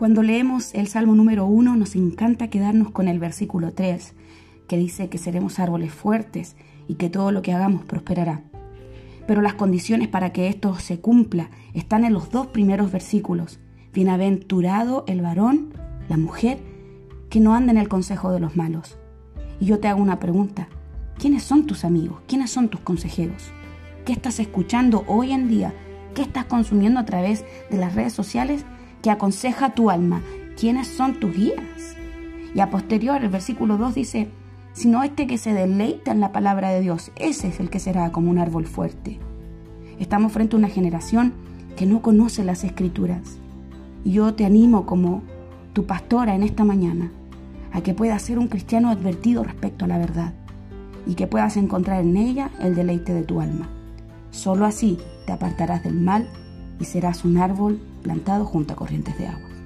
Cuando leemos el Salmo número 1 nos encanta quedarnos con el versículo 3, que dice que seremos árboles fuertes y que todo lo que hagamos prosperará. Pero las condiciones para que esto se cumpla están en los dos primeros versículos. Bienaventurado el varón, la mujer, que no anda en el consejo de los malos. Y yo te hago una pregunta. ¿Quiénes son tus amigos? ¿Quiénes son tus consejeros? ¿Qué estás escuchando hoy en día? ¿Qué estás consumiendo a través de las redes sociales que aconseja tu alma. ¿Quiénes son tus guías? Y a posterior, el versículo 2 dice, sino este que se deleita en la palabra de Dios, ese es el que será como un árbol fuerte. Estamos frente a una generación que no conoce las escrituras. Y yo te animo como tu pastora en esta mañana a que puedas ser un cristiano advertido respecto a la verdad y que puedas encontrar en ella el deleite de tu alma. Solo así te apartarás del mal y serás un árbol plantado junto a corrientes de agua.